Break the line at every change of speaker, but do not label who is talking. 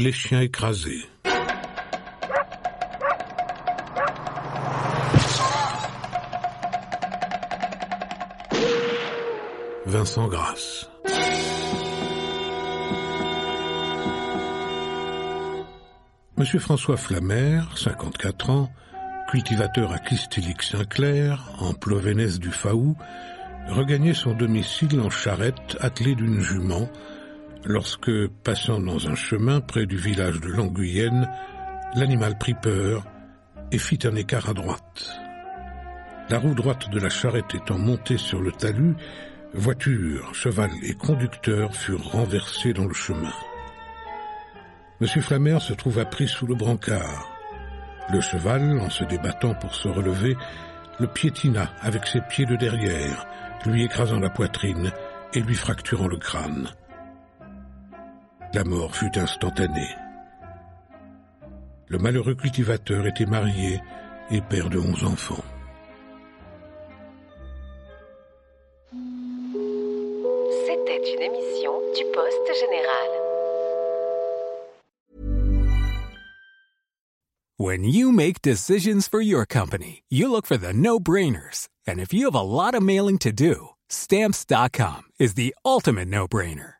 Les chiens écrasés. Vincent Grasse. Monsieur François Flamère, 54 ans, cultivateur à Kistilic-Saint-Clair, en Plovénès du Faou, regagnait son domicile en charrette attelé d'une jument lorsque, passant dans un chemin près du village de Languyenne, l'animal prit peur et fit un écart à droite. La roue droite de la charrette étant montée sur le talus, voiture, cheval et conducteur furent renversés dans le chemin. Monsieur Flamère se trouva pris sous le brancard. Le cheval, en se débattant pour se relever, le piétina avec ses pieds de derrière, lui écrasant la poitrine et lui fracturant le crâne. La mort fut instantanée. Le malheureux cultivateur était marié et père de onze enfants.
C'était une émission du Poste Général.
When you make decisions for your company, you look for the no-brainers. And if you have a lot of mailing to do, stamps.com is the ultimate no-brainer.